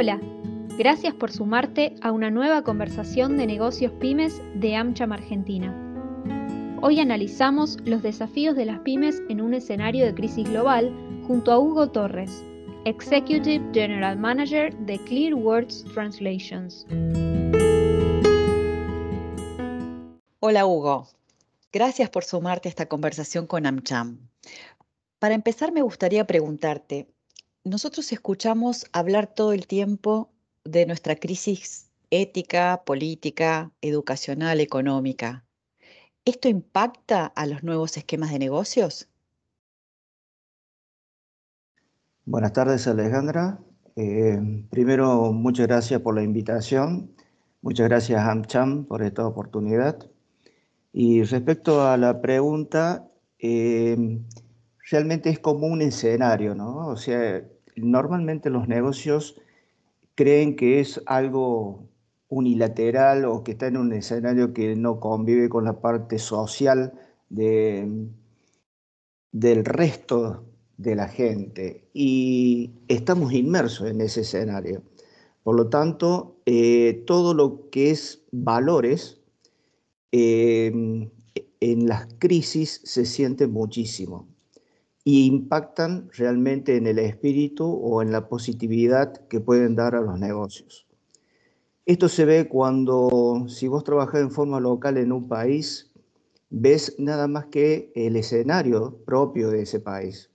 Hola, gracias por sumarte a una nueva conversación de negocios pymes de AmCham Argentina. Hoy analizamos los desafíos de las pymes en un escenario de crisis global junto a Hugo Torres, Executive General Manager de Clear Words Translations. Hola Hugo, gracias por sumarte a esta conversación con AmCham. Para empezar me gustaría preguntarte, nosotros escuchamos hablar todo el tiempo de nuestra crisis ética, política, educacional, económica. ¿Esto impacta a los nuevos esquemas de negocios? Buenas tardes, Alejandra. Eh, primero, muchas gracias por la invitación. Muchas gracias, AmCham, por esta oportunidad. Y respecto a la pregunta, eh, realmente es como un escenario, ¿no? O sea, normalmente los negocios creen que es algo unilateral o que está en un escenario que no convive con la parte social de, del resto de la gente. Y estamos inmersos en ese escenario. Por lo tanto, eh, todo lo que es valores, eh, en las crisis se siente muchísimo y impactan realmente en el espíritu o en la positividad que pueden dar a los negocios. Esto se ve cuando, si vos trabajas en forma local en un país, ves nada más que el escenario propio de ese país.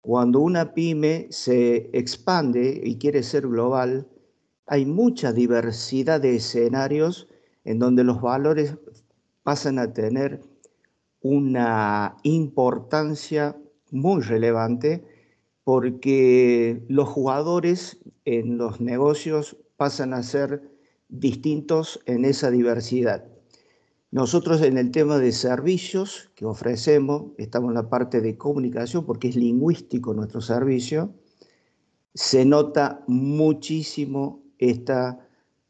Cuando una pyme se expande y quiere ser global, hay mucha diversidad de escenarios en donde los valores pasan a tener una importancia muy relevante porque los jugadores en los negocios pasan a ser distintos en esa diversidad. Nosotros en el tema de servicios que ofrecemos, estamos en la parte de comunicación porque es lingüístico nuestro servicio, se nota muchísimo esta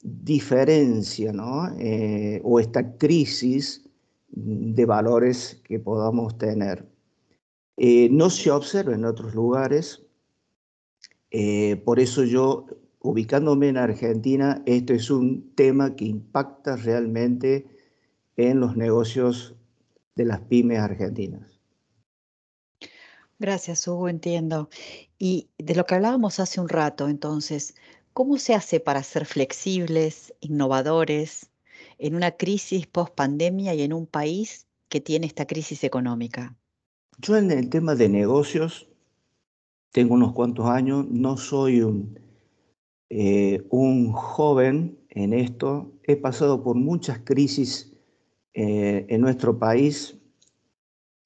diferencia eh, o esta crisis de valores que podamos tener. Eh, no se observa en otros lugares, eh, por eso yo, ubicándome en Argentina, esto es un tema que impacta realmente en los negocios de las pymes argentinas. Gracias, Hugo, entiendo. Y de lo que hablábamos hace un rato, entonces, ¿cómo se hace para ser flexibles, innovadores, en una crisis post pandemia y en un país que tiene esta crisis económica? Yo en el tema de negocios tengo unos cuantos años, no soy un, eh, joven en esto, he pasado por muchas crisis eh, en nuestro país,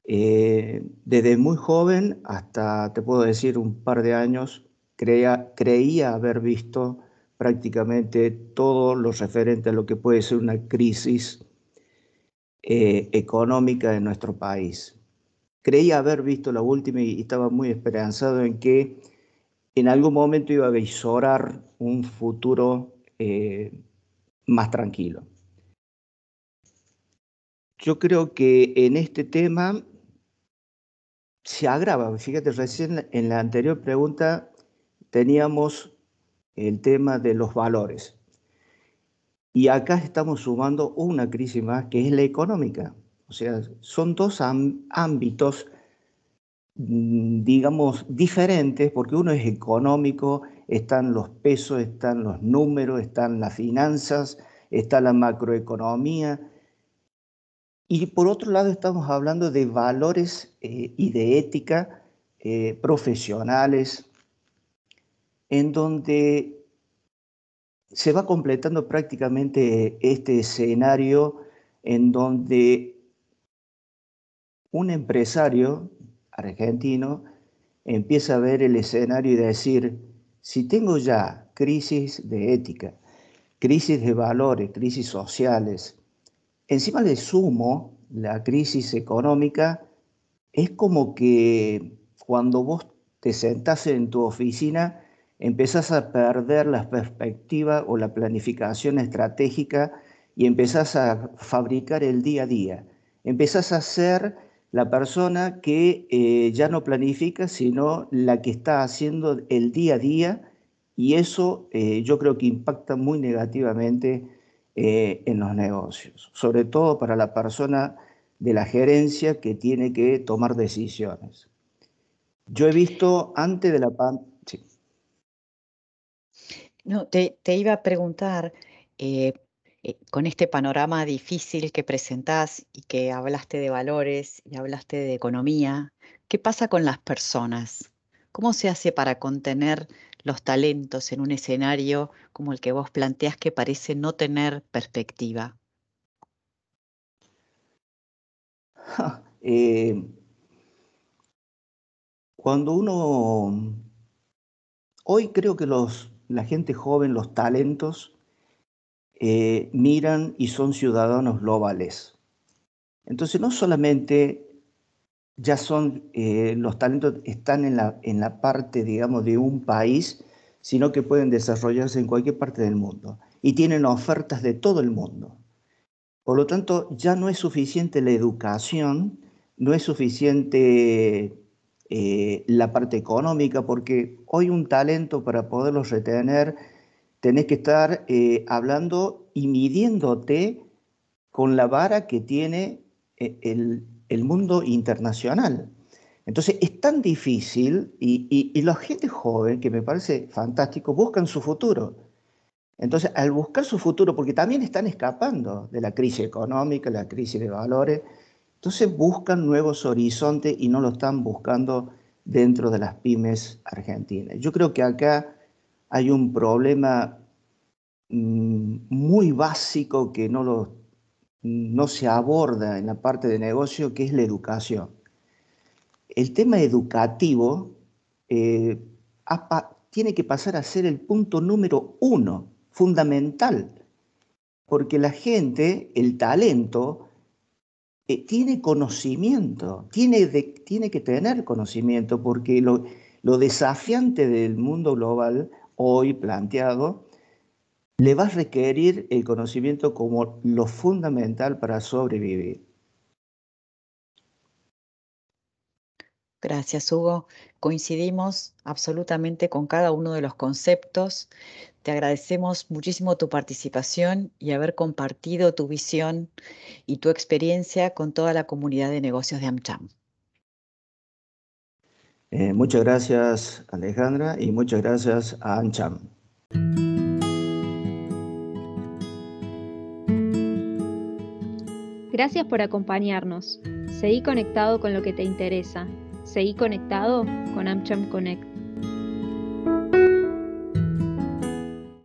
eh, desde muy joven hasta, te puedo decir, un par de años, creía, creía haber visto prácticamente todo lo referente a lo que puede ser una crisis eh, económica en nuestro país. Creía haber visto la última y estaba muy esperanzado en que en algún momento iba a visorar un futuro eh, más tranquilo. Yo creo que en este tema se agrava. Fíjate, recién en la anterior pregunta teníamos el tema de los valores. Y acá estamos sumando una crisis más que es la económica. O sea, son dos ámbitos, mm, digamos, diferentes, porque uno es económico, están los pesos, están los números, están las finanzas, está la macroeconomía. Y por otro lado estamos hablando de valores eh, y de ética eh, profesionales, en donde se va completando prácticamente este escenario en donde un empresario argentino empieza a ver el escenario y decir, si tengo ya crisis de ética, crisis de valores, crisis sociales, encima le sumo la crisis económica, es como que cuando vos te sentás en tu oficina empezás a perder la perspectiva o la planificación estratégica y empezás a fabricar el día a día. Empezás a ser la persona que eh, ya no planifica, sino la que está haciendo el día a día y eso eh, yo creo que impacta muy negativamente eh, en los negocios, sobre todo para la persona de la gerencia que tiene que tomar decisiones. Yo he visto antes de la pandemia... No, te, iba a preguntar, eh, con este panorama difícil que presentás y que hablaste de valores y hablaste de economía, ¿qué pasa con las personas? ¿Cómo se hace para contener los talentos en un escenario como el que vos planteas que parece no tener perspectiva? Eh, cuando uno, hoy creo que los, la gente joven, los talentos, eh, miran y son ciudadanos globales. Entonces no solamente ya son, eh, los talentos están en la, en la parte, digamos, de un país, sino que pueden desarrollarse en cualquier parte del mundo y tienen ofertas de todo el mundo. Por lo tanto, ya no es suficiente la educación, no es suficiente eh, la parte económica, porque hoy un talento para poderlo retener, tenés que estar eh, hablando y midiéndote con la vara que tiene el, el mundo internacional. Entonces es tan difícil y, y, la gente joven, que me parece fantástico, buscan su futuro. Entonces, al buscar su futuro, porque también están escapando de la crisis económica, la crisis de valores, entonces buscan nuevos horizontes y no lo están buscando dentro de las pymes argentinas. Yo creo que acá hay un problema mm, muy básico que no lo no se aborda en la parte de negocio, que es la educación. El tema educativo eh, tiene que pasar a ser el punto número uno, fundamental, porque la gente, el talento, eh, tiene conocimiento, tiene, que tener conocimiento, porque lo desafiante del mundo global hoy planteado le va a requerir el conocimiento como lo fundamental para sobrevivir. Gracias, Hugo. Coincidimos absolutamente con cada uno de los conceptos. Te agradecemos muchísimo tu participación y haber compartido tu visión y tu experiencia con toda la comunidad de negocios de AmCham. Eh, muchas gracias, Alejandra, y muchas gracias a AmCham. Gracias por acompañarnos. Seguí conectado con lo que te interesa. Seguí conectado con AmCham Connect.